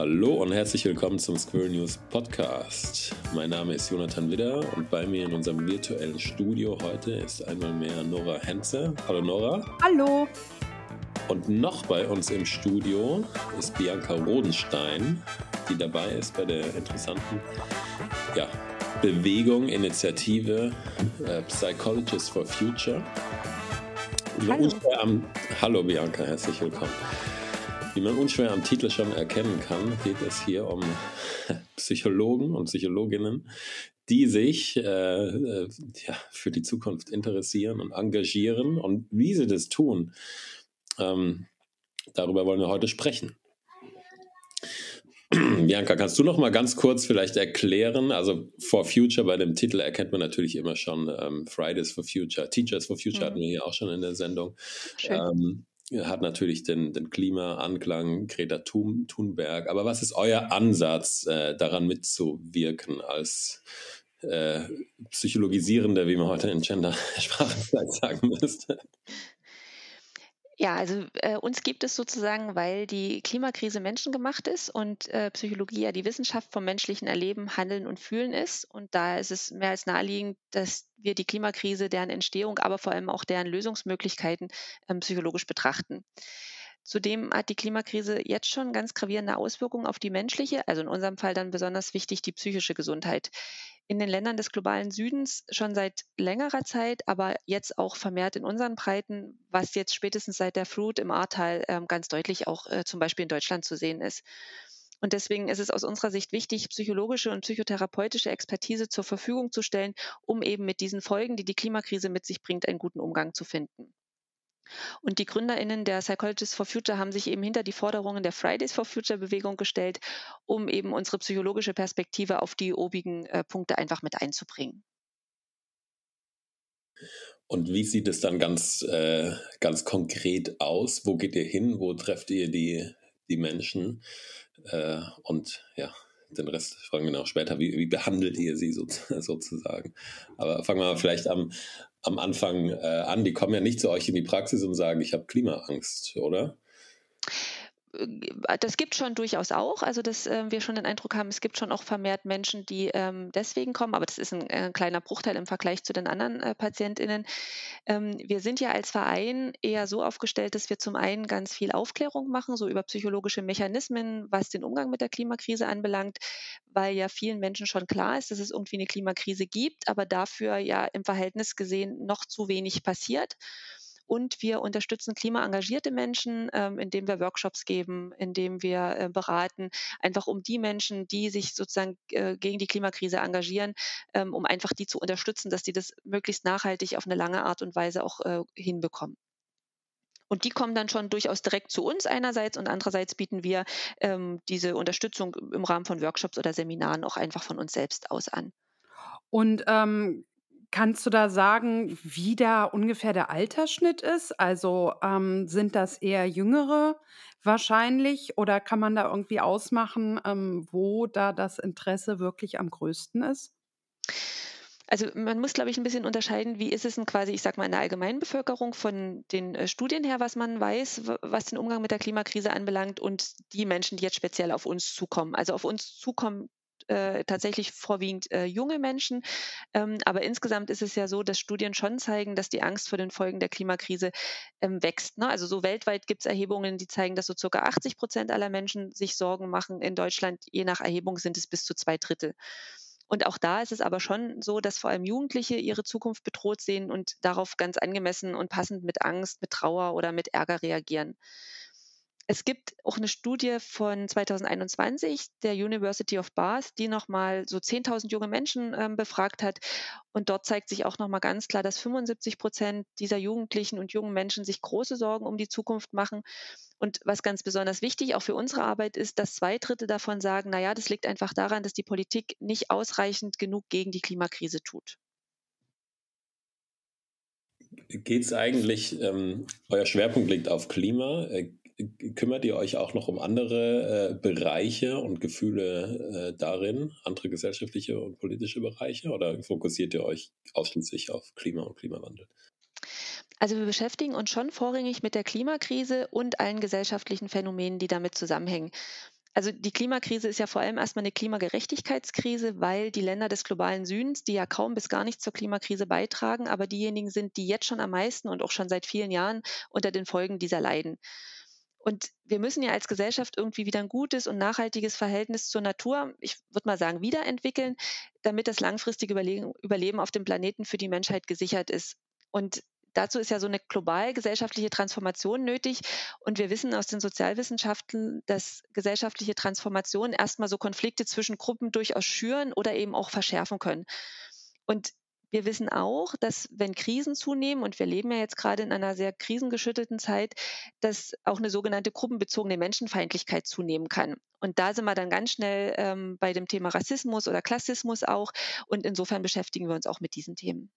Hallo und herzlich willkommen zum Squirrel News Podcast. Mein Name ist Jonathan Widder und bei mir in unserem virtuellen Studio heute ist einmal mehr Nora Henze. Hallo Nora. Hallo. Und noch bei uns im Studio ist Bianca Rodenstein, die dabei ist bei der interessanten ja, Bewegung, Initiative äh, Psychologists for Future. Hallo. Hallo Bianca, herzlich willkommen. Wie man unschwer am Titel schon erkennen kann, geht es hier um Psychologen und Psychologinnen, die sich äh, äh, ja, für die Zukunft interessieren und engagieren. Und wie sie das tun, ähm, darüber wollen wir heute sprechen. Bianca, kannst du noch mal ganz kurz vielleicht erklären? Also For Future bei dem Titel erkennt man natürlich immer schon ähm, Fridays for Future, Teachers for Future mhm. hatten wir hier auch schon in der Sendung. Ähm, hat natürlich den, den Klimaanklang Greta Thun, Thunberg. Aber was ist euer Ansatz, äh, daran mitzuwirken als äh, Psychologisierender, wie man heute in Gender-Sprache vielleicht sagen müsste? Ja, also äh, uns gibt es sozusagen, weil die Klimakrise menschengemacht ist und äh, Psychologie ja die Wissenschaft vom menschlichen Erleben, Handeln und Fühlen ist. Und da ist es mehr als naheliegend, dass wir die Klimakrise, deren Entstehung, aber vor allem auch deren Lösungsmöglichkeiten ähm, psychologisch betrachten. Zudem hat die Klimakrise jetzt schon ganz gravierende Auswirkungen auf die menschliche, also in unserem Fall dann besonders wichtig die psychische Gesundheit in den Ländern des globalen Südens schon seit längerer Zeit, aber jetzt auch vermehrt in unseren Breiten, was jetzt spätestens seit der Flut im Ahrtal äh, ganz deutlich auch äh, zum Beispiel in Deutschland zu sehen ist. Und deswegen ist es aus unserer Sicht wichtig, psychologische und psychotherapeutische Expertise zur Verfügung zu stellen, um eben mit diesen Folgen, die die Klimakrise mit sich bringt, einen guten Umgang zu finden. Und die GründerInnen der Psychologists for Future haben sich eben hinter die Forderungen der Fridays for Future Bewegung gestellt, um eben unsere psychologische Perspektive auf die obigen äh, Punkte einfach mit einzubringen. Und wie sieht es dann ganz, äh, ganz konkret aus? Wo geht ihr hin? Wo trefft ihr die, die Menschen? Äh, und ja, den Rest fragen wir noch später. Wie, wie behandelt ihr sie so, sozusagen? Aber fangen wir mal vielleicht am, am Anfang äh, an. Die kommen ja nicht zu euch in die Praxis und sagen, ich habe Klimaangst, oder? Äh, das gibt schon durchaus auch. Also, dass äh, wir schon den Eindruck haben, es gibt schon auch vermehrt Menschen, die ähm, deswegen kommen, aber das ist ein, äh, kleiner Bruchteil im Vergleich zu den anderen äh, PatientInnen. Ähm, wir sind ja als Verein eher so aufgestellt, dass wir zum einen ganz viel Aufklärung machen, so über psychologische Mechanismen, was den Umgang mit der Klimakrise anbelangt, weil ja vielen Menschen schon klar ist, dass es irgendwie eine Klimakrise gibt, aber dafür ja im Verhältnis gesehen noch zu wenig passiert. Und wir unterstützen klimaengagierte Menschen, ähm, indem wir Workshops geben, indem wir äh, beraten, einfach um die Menschen, die sich sozusagen äh, gegen die Klimakrise engagieren, ähm, um einfach die zu unterstützen, dass die das möglichst nachhaltig auf eine lange Art und Weise auch äh, hinbekommen. Und die kommen dann schon durchaus direkt zu uns einerseits und andererseits bieten wir ähm, diese Unterstützung im Rahmen von Workshops oder Seminaren auch einfach von uns selbst aus an. Und ähm, Kannst du da sagen, wie da ungefähr der Altersschnitt ist? Also ähm, sind das eher Jüngere wahrscheinlich oder kann man da irgendwie ausmachen, ähm, wo da das Interesse wirklich am größten ist? Also man muss, glaube ich, ein bisschen unterscheiden, wie ist es denn quasi, ich sage mal, in der Allgemeinbevölkerung von den äh, Studien her, was man weiß, was den Umgang mit der Klimakrise anbelangt und die Menschen, die jetzt speziell auf uns zukommen. Also auf uns zukommen äh, tatsächlich vorwiegend äh, junge Menschen. Ähm, aber insgesamt ist es ja so, dass Studien schon zeigen, dass die Angst vor den Folgen der Klimakrise ähm, wächst. Ne? Also so weltweit gibt es Erhebungen, die zeigen, dass so circa 80 Prozent aller Menschen sich Sorgen machen. In Deutschland, je nach Erhebung, sind es bis zu zwei Drittel. Und auch da ist es aber schon so, dass vor allem Jugendliche ihre Zukunft bedroht sehen und darauf ganz angemessen und passend mit Angst, mit Trauer oder mit Ärger reagieren. Es gibt auch eine Studie von 2021 der University of Bath, die nochmal so 10.000 junge Menschen ähm, befragt hat. Und dort zeigt sich auch nochmal ganz klar, dass 75 Prozent dieser Jugendlichen und jungen Menschen sich große Sorgen um die Zukunft machen. Und was ganz besonders wichtig auch für unsere Arbeit ist, dass zwei Drittel davon sagen, naja, das liegt einfach daran, dass die Politik nicht ausreichend genug gegen die Klimakrise tut geht es eigentlich, ähm, euer Schwerpunkt liegt auf Klima. Äh, kümmert ihr euch auch noch um andere äh, Bereiche und Gefühle äh, darin, andere gesellschaftliche und politische Bereiche, oder fokussiert ihr euch ausschließlich auf Klima und Klimawandel? Also wir beschäftigen uns schon vorrangig mit der Klimakrise und allen gesellschaftlichen Phänomenen, die damit zusammenhängen. Also die Klimakrise ist ja vor allem erstmal eine Klimagerechtigkeitskrise, weil die Länder des globalen Südens, die ja kaum bis gar nicht zur Klimakrise beitragen, aber diejenigen sind, die jetzt schon am meisten und auch schon seit vielen Jahren unter den Folgen dieser leiden. Und wir müssen ja als Gesellschaft irgendwie wieder ein gutes und nachhaltiges Verhältnis zur Natur, ich würde mal sagen, wiederentwickeln, damit das langfristige Überleben auf dem Planeten für die Menschheit gesichert ist. Und dazu ist ja so eine global gesellschaftliche Transformation nötig. Und wir wissen aus den Sozialwissenschaften, dass gesellschaftliche Transformationen erstmal so Konflikte zwischen Gruppen durchaus schüren oder eben auch verschärfen können. Und wir wissen auch, dass wenn Krisen zunehmen, und wir leben ja jetzt gerade in einer sehr krisengeschüttelten Zeit, dass auch eine sogenannte gruppenbezogene Menschenfeindlichkeit zunehmen kann. Und da sind wir dann ganz schnell ähm, bei dem Thema Rassismus oder Klassismus auch. Und insofern beschäftigen wir uns auch mit diesen Themen.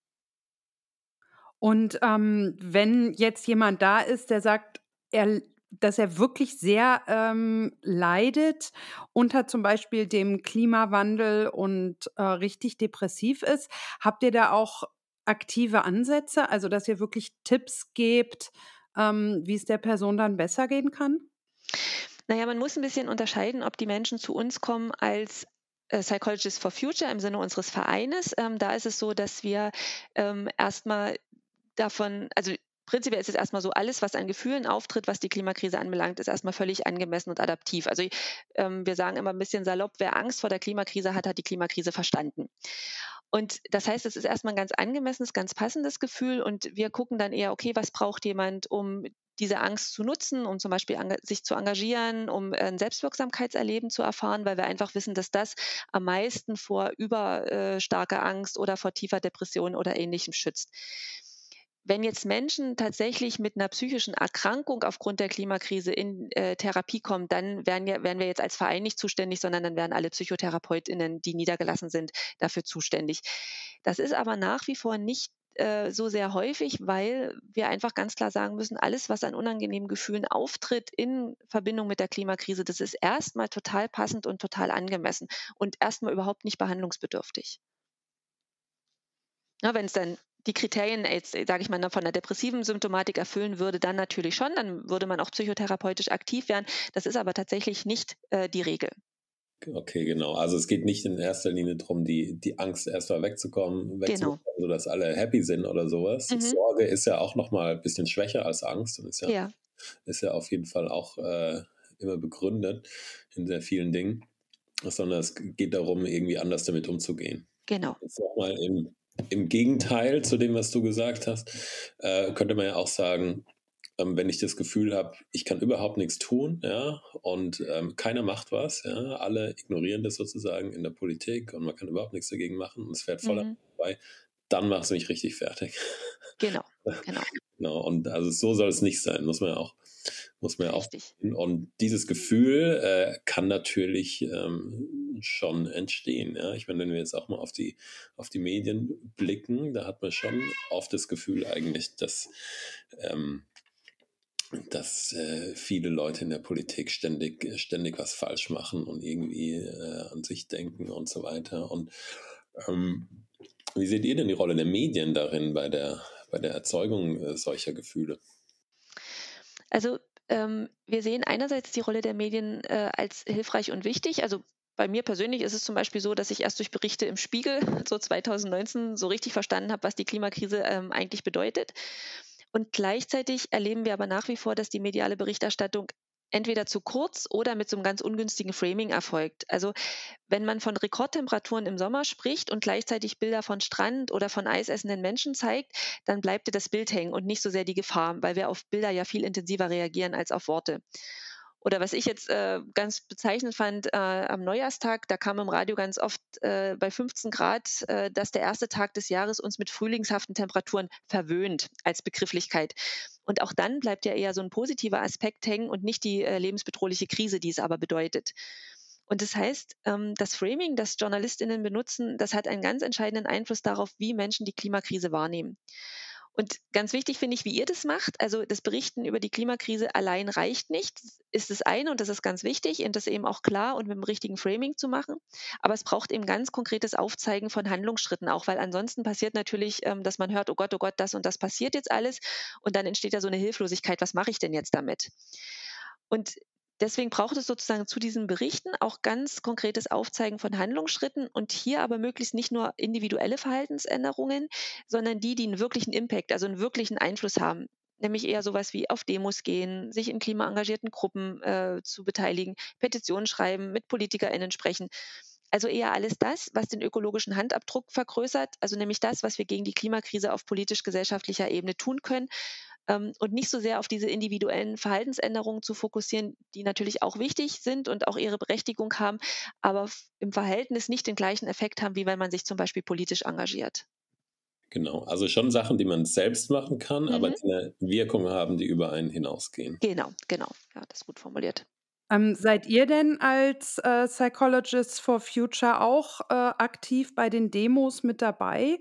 Und ähm, wenn jetzt jemand da ist, der sagt, er dass er wirklich sehr ähm, leidet unter zum Beispiel dem Klimawandel und äh, richtig depressiv ist. Habt ihr da auch aktive Ansätze, also dass ihr wirklich Tipps gebt, ähm, wie es der Person dann besser gehen kann? Naja, man muss ein bisschen unterscheiden, ob die Menschen zu uns kommen als äh, Psychologists for Future im Sinne unseres Vereines. Ähm, da ist es so, dass wir ähm, erstmal davon, also prinzipiell ist es erstmal so, alles, was an Gefühlen auftritt, was die Klimakrise anbelangt, ist erstmal völlig angemessen und adaptiv. Also ähm, wir sagen immer ein bisschen salopp, wer Angst vor der Klimakrise hat, hat die Klimakrise verstanden. Und das heißt, es ist erstmal ein ganz angemessenes, ganz passendes Gefühl und wir gucken dann eher, okay, was braucht jemand, um diese Angst zu nutzen, um zum Beispiel sich zu engagieren, um ein Selbstwirksamkeitserleben zu erfahren, weil wir einfach wissen, dass das am meisten vor überstarker äh, Angst oder vor tiefer Depression oder ähnlichem schützt. Wenn jetzt Menschen tatsächlich mit einer psychischen Erkrankung aufgrund der Klimakrise in äh, Therapie kommen, dann wären, ja, wären wir jetzt als Verein nicht zuständig, sondern dann wären alle PsychotherapeutInnen, die niedergelassen sind, dafür zuständig. Das ist aber nach wie vor nicht äh, so sehr häufig, weil wir einfach ganz klar sagen müssen, alles, was an unangenehmen Gefühlen auftritt in Verbindung mit der Klimakrise, das ist erstmal total passend und total angemessen und erstmal überhaupt nicht behandlungsbedürftig. Wenn es dann die Kriterien, jetzt sage ich mal, von der depressiven Symptomatik erfüllen würde, dann natürlich schon, dann würde man auch psychotherapeutisch aktiv werden. Das ist aber tatsächlich nicht äh, die Regel. Okay, genau. Also es geht nicht in erster Linie darum, die, die Angst erstmal wegzukommen, wegzukommen genau. sodass alle happy sind oder sowas. Mhm. Sorge ist ja auch nochmal ein bisschen schwächer als Angst und ist ja, ja. Ist ja auf jeden Fall auch äh, immer begründet in sehr vielen Dingen, sondern es geht darum, irgendwie anders damit umzugehen. Genau. Jetzt nochmal im im Gegenteil zu dem, was du gesagt hast, äh, könnte man ja auch sagen, ähm, wenn ich das Gefühl habe, ich kann überhaupt nichts tun, ja, und ähm, keiner macht was, ja, alle ignorieren das sozusagen in der Politik und man kann überhaupt nichts dagegen machen und es fährt voll mhm. vorbei, dann macht es mich richtig fertig. Genau, genau. genau. Und also so soll es nicht sein, muss man ja auch muss man ja auch. Und dieses Gefühl äh, kann natürlich ähm, schon entstehen. Ja? Ich meine, wenn wir jetzt auch mal auf die, auf die Medien blicken, da hat man schon oft das Gefühl eigentlich, dass, ähm, dass äh, viele Leute in der Politik ständig, ständig was falsch machen und irgendwie äh, an sich denken und so weiter. Und ähm, wie seht ihr denn die Rolle der Medien darin bei der, bei der Erzeugung äh, solcher Gefühle? Also ähm, wir sehen einerseits die Rolle der Medien äh, als hilfreich und wichtig. Also bei mir persönlich ist es zum Beispiel so, dass ich erst durch Berichte im Spiegel so 2019 so richtig verstanden habe, was die Klimakrise ähm, eigentlich bedeutet. Und gleichzeitig erleben wir aber nach wie vor, dass die mediale Berichterstattung entweder zu kurz oder mit so einem ganz ungünstigen Framing erfolgt. Also wenn man von Rekordtemperaturen im Sommer spricht und gleichzeitig Bilder von Strand oder von eisessenden Menschen zeigt, dann bleibt dir das Bild hängen und nicht so sehr die Gefahr, weil wir auf Bilder ja viel intensiver reagieren als auf Worte. Oder was ich jetzt äh, ganz bezeichnend fand, äh, am Neujahrstag, da kam im Radio ganz oft äh, bei 15 Grad, äh, dass der erste Tag des Jahres uns mit frühlingshaften Temperaturen verwöhnt als Begrifflichkeit. Und auch dann bleibt ja eher so ein positiver Aspekt hängen und nicht die äh, lebensbedrohliche Krise, die es aber bedeutet. Und das heißt, ähm, das Framing, das Journalistinnen benutzen, das hat einen ganz entscheidenden Einfluss darauf, wie Menschen die Klimakrise wahrnehmen. Und ganz wichtig finde ich, wie ihr das macht. Also das Berichten über die Klimakrise allein reicht nicht. Das ist das eine und das ist ganz wichtig, und das eben auch klar und mit dem richtigen Framing zu machen. Aber es braucht eben ganz konkretes Aufzeigen von Handlungsschritten auch, weil ansonsten passiert natürlich, ähm, dass man hört, oh Gott, oh Gott, das und das passiert jetzt alles. Und dann entsteht ja so eine Hilflosigkeit, was mache ich denn jetzt damit? Und deswegen braucht es sozusagen zu diesen Berichten auch ganz konkretes Aufzeigen von Handlungsschritten und hier aber möglichst nicht nur individuelle Verhaltensänderungen, sondern die, die einen wirklichen Impact, also einen wirklichen Einfluss haben nämlich eher sowas wie auf Demos gehen, sich in klimaengagierten Gruppen äh, zu beteiligen, Petitionen schreiben, mit PolitikerInnen sprechen. Also eher alles das, was den ökologischen Handabdruck vergrößert, also nämlich das, was wir gegen die Klimakrise auf politisch-gesellschaftlicher Ebene tun können, ähm, und nicht so sehr auf diese individuellen Verhaltensänderungen zu fokussieren, die natürlich auch wichtig sind und auch ihre Berechtigung haben, aber im Verhältnis nicht den gleichen Effekt haben, wie wenn man sich zum Beispiel politisch engagiert. Genau, also schon Sachen, die man selbst machen kann, mhm. aber die eine Wirkung haben, die über einen hinausgehen. Genau, genau. Ja, das ist gut formuliert. Ähm, seid ihr denn als äh, Psychologists for Future auch äh, aktiv bei den Demos mit dabei?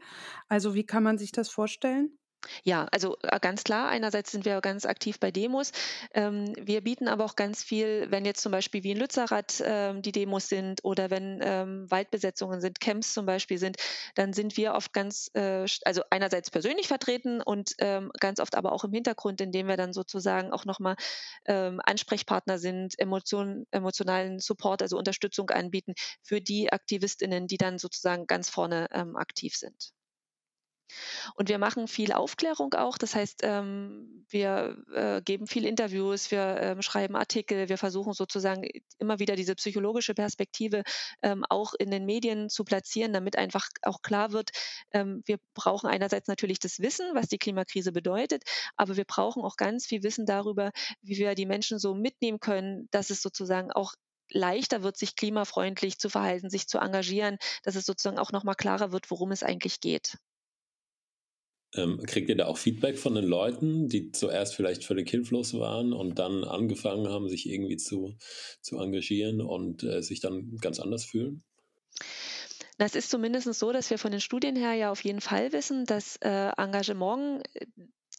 Also wie kann man sich das vorstellen? Ja, also äh, ganz klar, einerseits sind wir ganz aktiv bei Demos. Ähm, wir bieten aber auch ganz viel, wenn jetzt zum Beispiel wie in Lützerath ähm, die Demos sind oder wenn ähm, Waldbesetzungen sind, Camps zum Beispiel sind, dann sind wir oft ganz, äh, also einerseits persönlich vertreten und ganz oft aber auch im Hintergrund, indem wir dann sozusagen auch nochmal Ansprechpartner sind, Emotion, emotionalen Support, also Unterstützung anbieten für die AktivistInnen, die dann sozusagen ganz vorne aktiv sind. Und wir machen viel Aufklärung auch. Das heißt, ähm, wir äh, geben viel Interviews, wir ähm, schreiben Artikel, wir versuchen sozusagen immer wieder diese psychologische Perspektive ähm, auch in den Medien zu platzieren, damit einfach auch klar wird, ähm, wir brauchen einerseits natürlich das Wissen, was die Klimakrise bedeutet, aber wir brauchen auch ganz viel Wissen darüber, wie wir die Menschen so mitnehmen können, dass es sozusagen auch leichter wird, sich klimafreundlich zu verhalten, sich zu engagieren, dass es sozusagen auch nochmal klarer wird, worum es eigentlich geht. Ähm, kriegt ihr da auch Feedback von den Leuten, die zuerst vielleicht völlig hilflos waren und dann angefangen haben, sich irgendwie zu, zu engagieren und äh, sich dann ganz anders fühlen? Das ist zumindest so, dass wir von den Studien her ja auf jeden Fall wissen, dass äh, Engagement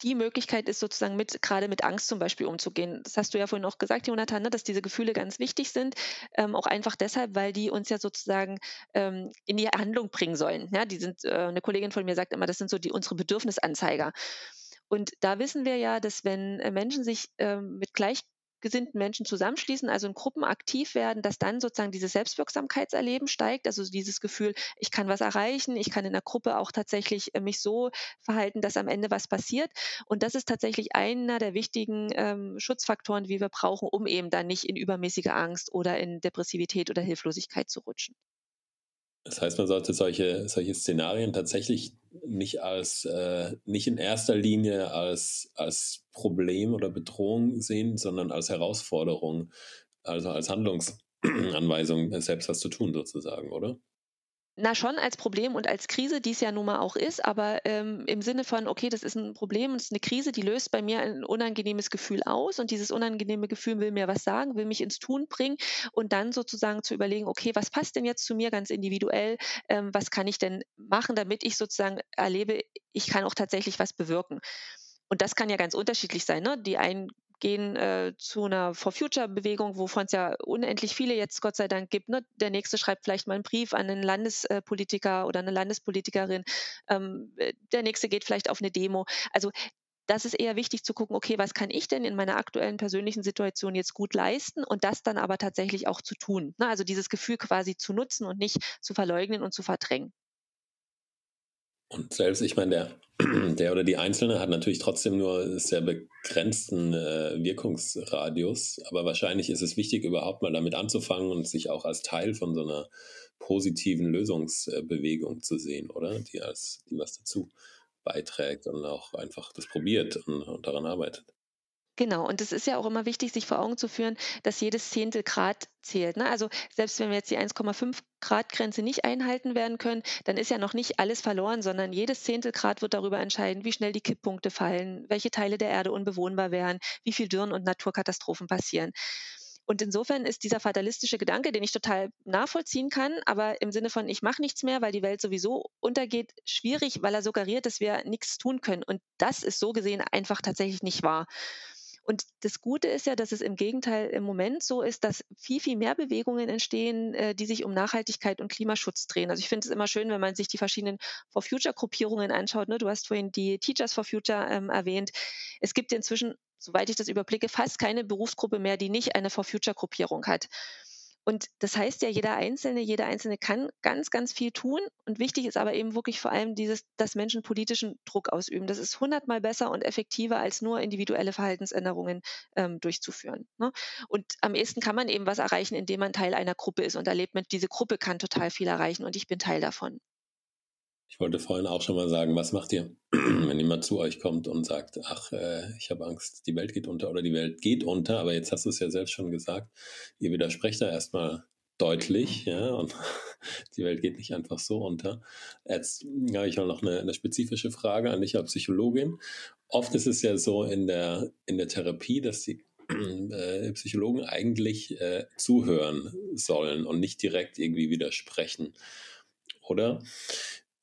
die Möglichkeit ist sozusagen mit, gerade mit Angst zum Beispiel umzugehen. Das hast du ja vorhin auch gesagt, Jonathan, ne, dass diese Gefühle ganz wichtig sind. Ähm, auch einfach deshalb, weil die uns ja sozusagen ähm, in die Handlung bringen sollen. Ja, die sind, äh, eine Kollegin von mir sagt immer, das sind so die unsere Bedürfnisanzeiger. Und da wissen wir ja, dass wenn äh, Menschen sich ähm, mit gleich gesinnten Menschen zusammenschließen, also in Gruppen aktiv werden, dass dann sozusagen dieses Selbstwirksamkeitserleben steigt, also dieses Gefühl, ich kann was erreichen, ich kann in der Gruppe auch tatsächlich äh, mich so verhalten, dass am Ende was passiert. Und das ist tatsächlich einer der wichtigen ähm, Schutzfaktoren, die wir brauchen, um eben dann nicht in übermäßige Angst oder in Depressivität oder Hilflosigkeit zu rutschen. Das heißt, man sollte solche, solche Szenarien tatsächlich nicht als äh, nicht in erster Linie als, als Problem oder Bedrohung sehen, sondern als Herausforderung, also als Handlungsanweisung, selbst was zu tun, sozusagen, oder? Na, schon als Problem und als Krise, die es ja nun mal auch ist, aber ähm, im Sinne von, okay, das ist ein Problem und es ist eine Krise, die löst bei mir ein unangenehmes Gefühl aus und dieses unangenehme Gefühl will mir was sagen, will mich ins Tun bringen und dann sozusagen zu überlegen, okay, was passt denn jetzt zu mir ganz individuell, ähm, was kann ich denn machen, damit ich sozusagen erlebe, ich kann auch tatsächlich was bewirken. Und das kann ja ganz unterschiedlich sein. Ne? Die einen gehen äh, zu einer For Future Bewegung, wovon es ja unendlich viele jetzt Gott sei Dank gibt. Ne? Der nächste schreibt vielleicht mal einen Brief an einen Landespolitiker oder eine Landespolitikerin. Ähm, äh, der nächste geht vielleicht auf eine Demo. Also das ist eher wichtig zu gucken, okay, was kann ich denn in meiner aktuellen persönlichen Situation jetzt gut leisten und das dann aber tatsächlich auch zu tun. Ne? Also dieses Gefühl quasi zu nutzen und nicht zu verleugnen und zu verdrängen. Und selbst, ich meine, der, der oder die Einzelne hat natürlich trotzdem nur sehr begrenzten äh, Wirkungsradius, aber wahrscheinlich ist es wichtig, überhaupt mal damit anzufangen und sich auch als Teil von so einer positiven Lösungsbewegung zu sehen, oder? Die als, die was dazu beiträgt und auch einfach das probiert und, und daran arbeitet. Genau, und es ist ja auch immer wichtig, sich vor Augen zu führen, dass jedes Zehntel Grad zählt. Ne? Also selbst wenn wir jetzt die 1,5 Grad Grenze nicht einhalten werden können, dann ist ja noch nicht alles verloren, sondern jedes Zehntel Grad wird darüber entscheiden, wie schnell die Kipppunkte fallen, welche Teile der Erde unbewohnbar wären, wie viel Dürren und Naturkatastrophen passieren. Und insofern ist dieser fatalistische Gedanke, den ich total nachvollziehen kann, aber im Sinne von, ich mache nichts mehr, weil die Welt sowieso untergeht, schwierig, weil er suggeriert, dass wir nichts tun können. Und das ist so gesehen einfach tatsächlich nicht wahr. Und das Gute ist ja, dass es im Gegenteil im Moment so ist, dass viel, viel mehr Bewegungen entstehen, äh, die sich um Nachhaltigkeit und Klimaschutz drehen. Also ich finde es immer schön, wenn man sich die verschiedenen For Future Gruppierungen anschaut. Ne? Du hast vorhin die Teachers for Future ähm, erwähnt. Es gibt inzwischen soweit ich das überblicke, fast keine Berufsgruppe mehr, die nicht eine For Future Gruppierung hat. Und das heißt ja, jeder Einzelne, jeder Einzelne kann ganz, ganz viel tun. Und wichtig ist aber eben wirklich vor allem dieses, dass Menschen politischen Druck ausüben. Das ist hundertmal besser und effektiver, als nur individuelle Verhaltensänderungen ähm, durchzuführen. Ne? Und am ehesten kann man eben was erreichen, indem man Teil einer Gruppe ist und erlebt mit, diese Gruppe kann total viel erreichen und ich bin Teil davon. Ich wollte vorhin auch schon mal sagen, was macht ihr, wenn jemand zu euch kommt und sagt, ach, äh, ich habe Angst, die Welt geht unter oder die Welt geht unter, aber jetzt hast du es ja selbst schon gesagt, ihr widersprecht da erstmal deutlich, ja, und die Welt geht nicht einfach so unter. Jetzt habe ich auch noch eine, eine spezifische Frage an dich als Psychologin. Oft ist es ja so in der, in der Therapie, dass die äh, Psychologen eigentlich äh, zuhören sollen und nicht direkt irgendwie widersprechen. Oder?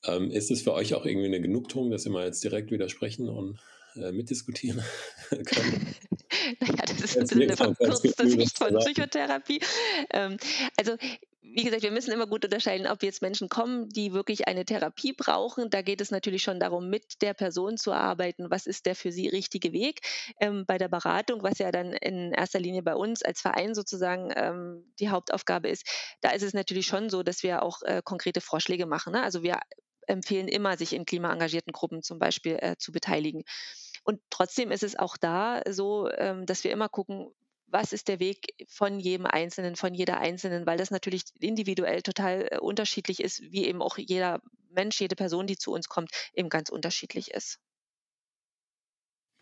Ähm, ist es für euch auch irgendwie eine Genugtuung, dass ihr mal jetzt direkt widersprechen und äh, mitdiskutieren können? naja, das ist bisschen eine verkürzte Sicht von Psychotherapie. Ähm, also wie gesagt, wir müssen immer gut unterscheiden, ob jetzt Menschen kommen, die wirklich eine Therapie brauchen. Da geht es natürlich schon darum, mit der Person zu arbeiten. Was ist der für sie richtige Weg? Ähm, bei der Beratung, was ja dann in erster Linie bei uns als Verein sozusagen ähm, die Hauptaufgabe ist, da ist es natürlich schon so, dass wir auch äh, konkrete Vorschläge machen. Ne? Also wir empfehlen immer, sich in klimaengagierten Gruppen zum Beispiel äh, zu beteiligen. Und trotzdem ist es auch da so, ähm, dass wir immer gucken, was ist der Weg von jedem Einzelnen, von jeder Einzelnen, weil das natürlich individuell total äh, unterschiedlich ist, wie eben auch jeder Mensch, jede Person, die zu uns kommt, eben ganz unterschiedlich ist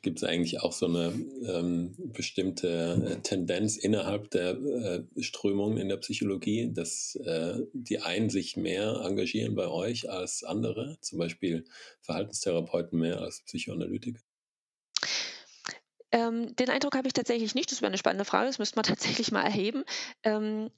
gibt es eigentlich auch so eine ähm, bestimmte äh, Tendenz innerhalb der äh, Strömungen in der Psychologie, dass äh, die einen sich mehr engagieren bei euch als andere, zum Beispiel Verhaltenstherapeuten mehr als Psychoanalytiker? Ähm, den Eindruck habe ich tatsächlich nicht. Das wäre eine spannende Frage. Das müsste man tatsächlich mal erheben. Ähm,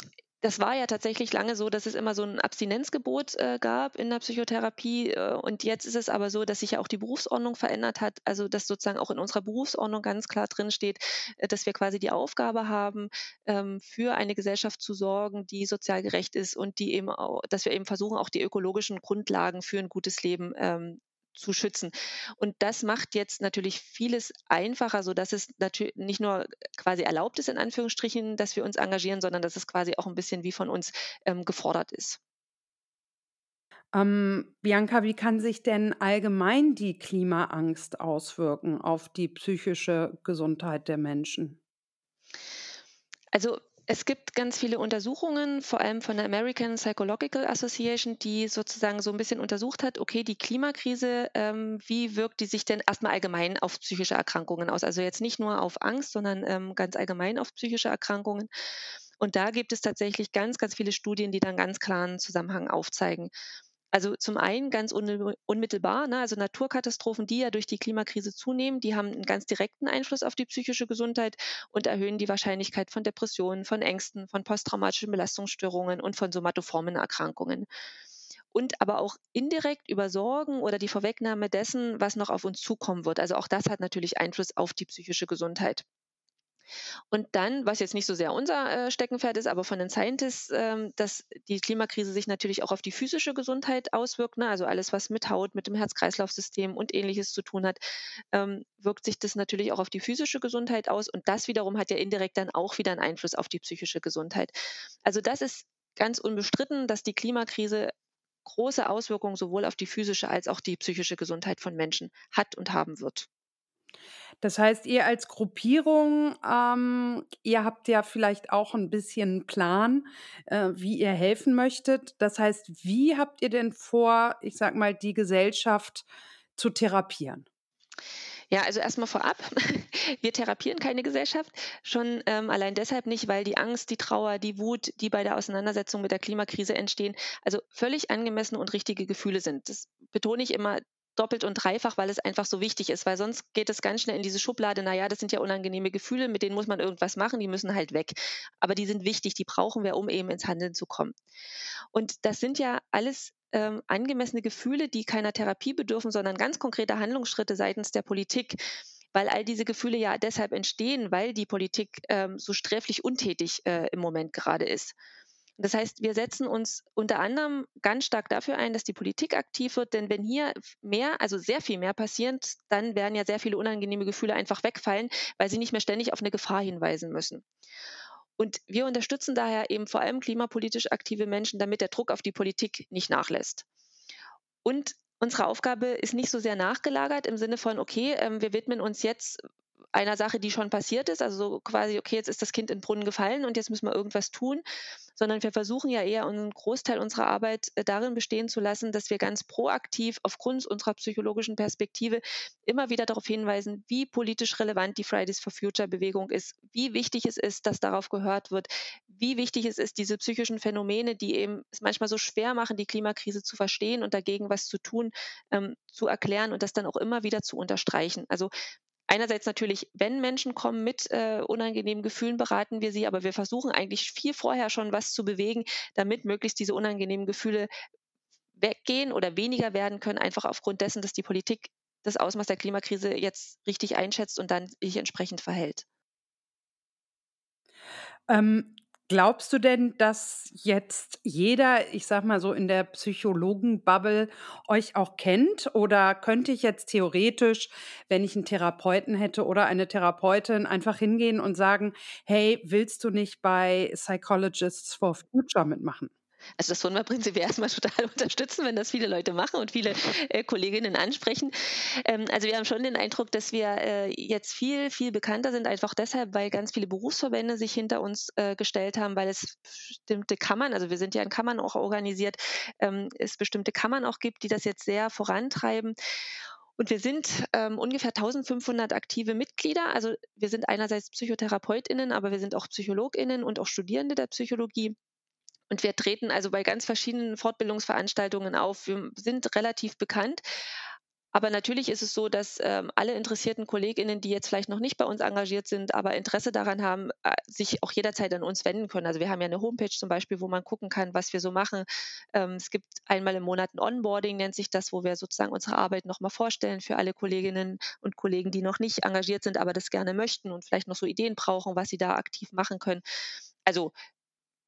das war ja tatsächlich lange so, dass es immer so ein Abstinenzgebot äh, gab in der Psychotherapie. Äh, und jetzt ist es aber so, dass sich ja auch die Berufsordnung verändert hat. Also, dass sozusagen auch in unserer Berufsordnung ganz klar drin steht, äh, dass wir quasi die Aufgabe haben, ähm, für eine Gesellschaft zu sorgen, die sozial gerecht ist und die eben auch, dass wir eben versuchen, auch die ökologischen Grundlagen für ein gutes Leben ähm, zu schützen. Und das macht jetzt natürlich vieles einfacher, so dass es natürlich nicht nur quasi erlaubt ist, in Anführungsstrichen, dass wir uns engagieren, sondern dass es quasi auch ein bisschen wie von uns ähm, gefordert ist. Ähm, Bianca, wie kann sich denn allgemein die Klimaangst auswirken auf die psychische Gesundheit der Menschen? Also es gibt ganz viele Untersuchungen, vor allem von der American Psychological Association, die sozusagen so ein bisschen untersucht hat, okay, die Klimakrise, ähm, wie wirkt die sich denn erstmal allgemein auf psychische Erkrankungen aus? Also jetzt nicht nur auf Angst, sondern ähm, ganz allgemein auf psychische Erkrankungen. Und da gibt es tatsächlich ganz, ganz viele Studien, die dann ganz klaren Zusammenhang aufzeigen. Also zum einen ganz unmittelbar, ne, also Naturkatastrophen, die ja durch die Klimakrise zunehmen, die haben einen ganz direkten Einfluss auf die psychische Gesundheit und erhöhen die Wahrscheinlichkeit von Depressionen, von Ängsten, von posttraumatischen Belastungsstörungen und von somatoformen Erkrankungen und aber auch indirekt über Sorgen oder die Vorwegnahme dessen, was noch auf uns zukommen wird. Also auch das hat natürlich Einfluss auf die psychische Gesundheit. Und dann, was jetzt nicht so sehr unser äh, Steckenpferd ist, aber von den Scientists, ähm, dass die Klimakrise sich natürlich auch auf die physische Gesundheit auswirkt. Ne? Also alles, was mit Haut, mit dem Herz-Kreislauf-System und ähnliches zu tun hat, ähm, wirkt sich das natürlich auch auf die physische Gesundheit aus. Und das wiederum hat ja indirekt dann auch wieder einen Einfluss auf die psychische Gesundheit. Also das ist ganz unbestritten, dass die Klimakrise große Auswirkungen sowohl auf die physische als auch die psychische Gesundheit von Menschen hat und haben wird. Das heißt, ihr als Gruppierung, ähm, ihr habt ja vielleicht auch ein bisschen Plan, äh, wie ihr helfen möchtet. Das heißt, wie habt ihr denn vor, ich sag mal, die Gesellschaft zu therapieren? Ja, also erstmal vorab, wir therapieren keine Gesellschaft, schon ähm, allein deshalb nicht, weil die Angst, die Trauer, die Wut, die bei der Auseinandersetzung mit der Klimakrise entstehen, also völlig angemessene und richtige Gefühle sind. Das betone ich immer doppelt und dreifach, weil es einfach so wichtig ist, weil sonst geht es ganz schnell in diese Schublade, naja, das sind ja unangenehme Gefühle, mit denen muss man irgendwas machen, die müssen halt weg. Aber die sind wichtig, die brauchen wir, um eben ins Handeln zu kommen. Und das sind ja alles ähm, angemessene Gefühle, die keiner Therapie bedürfen, sondern ganz konkrete Handlungsschritte seitens der Politik weil all diese Gefühle ja deshalb entstehen, weil die Politik ähm, so sträflich untätig äh, im Moment gerade ist. Das heißt, wir setzen uns unter anderem ganz stark dafür ein, dass die Politik aktiv wird, denn wenn hier mehr, also sehr viel mehr passiert, dann werden ja sehr viele unangenehme Gefühle einfach wegfallen, weil sie nicht mehr ständig auf eine Gefahr hinweisen müssen. Und wir unterstützen daher eben vor allem klimapolitisch aktive Menschen, damit der Druck auf die Politik nicht nachlässt. Und unsere Aufgabe ist nicht so sehr nachgelagert im Sinne von, okay, ähm, wir widmen uns jetzt einer Sache, die schon passiert ist, also so quasi, okay, jetzt ist das Kind in den Brunnen gefallen und jetzt müssen wir irgendwas tun, sondern wir versuchen ja eher einen Großteil unserer Arbeit äh, darin bestehen zu lassen, dass wir ganz proaktiv aufgrund unserer psychologischen Perspektive immer wieder darauf hinweisen, wie politisch relevant die Fridays for Future Bewegung ist, wie wichtig es ist, dass darauf gehört wird, wie wichtig es ist, diese psychischen Phänomene, die eben es manchmal so schwer machen, die Klimakrise zu verstehen und dagegen was zu tun, ähm, zu erklären und das dann auch immer wieder zu unterstreichen. Also einerseits natürlich, wenn Menschen kommen mit äh, unangenehmen Gefühlen, beraten wir sie, aber wir versuchen eigentlich viel vorher schon was zu bewegen, damit möglichst diese unangenehmen Gefühle weggehen oder weniger werden können, einfach aufgrund dessen, dass die Politik das Ausmaß der Klimakrise jetzt richtig einschätzt und dann sich entsprechend verhält. Ähm, Glaubst du denn, dass jetzt jeder, ich sag mal so in der Psychologen-Bubble, euch auch kennt? Oder könnte ich jetzt theoretisch, wenn ich einen Therapeuten hätte oder eine Therapeutin, einfach hingehen und sagen, hey, willst du nicht bei Psychologists for Future mitmachen? Also das wollen wir prinzipiell erstmal total unterstützen, wenn das viele Leute machen und viele äh, Kolleginnen ansprechen. Ähm, also wir haben schon den Eindruck, dass wir äh, jetzt viel, viel bekannter sind, einfach deshalb, weil ganz viele Berufsverbände sich hinter uns äh, gestellt haben, weil es bestimmte Kammern, also wir sind ja in Kammern auch organisiert, ähm, es bestimmte Kammern auch gibt, die das jetzt sehr vorantreiben. Und wir sind ähm, ungefähr 1500 aktive Mitglieder. Also wir sind einerseits PsychotherapeutInnen, aber wir sind auch PsychologInnen und auch Studierende der Psychologie. Und wir treten also bei ganz verschiedenen Fortbildungsveranstaltungen auf. Wir sind relativ bekannt. Aber natürlich ist es so, dass ähm, alle interessierten Kolleginnen, die jetzt vielleicht noch nicht bei uns engagiert sind, aber Interesse daran haben, äh, sich auch jederzeit an uns wenden können. Also wir haben ja eine Homepage zum Beispiel, wo man gucken kann, was wir so machen. Ähm, es gibt einmal im Monat ein Onboarding, nennt sich das, wo wir sozusagen unsere Arbeit nochmal vorstellen für alle Kolleginnen und Kollegen, die noch nicht engagiert sind, aber das gerne möchten und vielleicht noch so Ideen brauchen, was sie da aktiv machen können. Also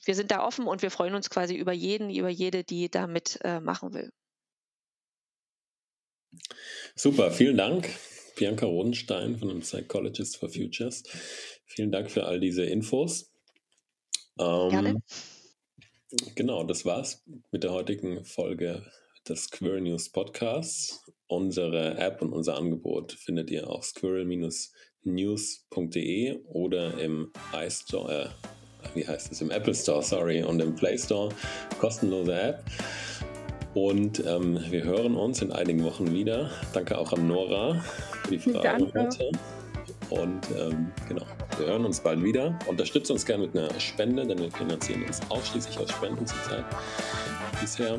wir sind da offen und wir freuen uns quasi über jeden, über jede, die da mitmachen äh, will. Super, vielen Dank, Bianca Rodenstein von den Psychologists for Futures. Vielen Dank für all diese Infos. Ähm, Gerne. Genau, das war's mit der heutigen Folge des Squirrel News Podcasts. Unsere App und unser Angebot findet ihr auf squirrel-news.de oder im iStore, äh, wie heißt es, im Apple Store, sorry, und im Play Store. Kostenlose App. Und ähm, wir hören uns in einigen Wochen wieder. Danke auch an Nora für die Frage heute. Und ähm, genau, wir hören uns bald wieder. Unterstützt uns gerne mit einer Spende, denn wir finanzieren uns ausschließlich aus Spenden zurzeit bisher.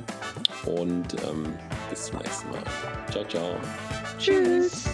Und ähm, bis zum nächsten Mal. Ciao, ciao. Tschüss.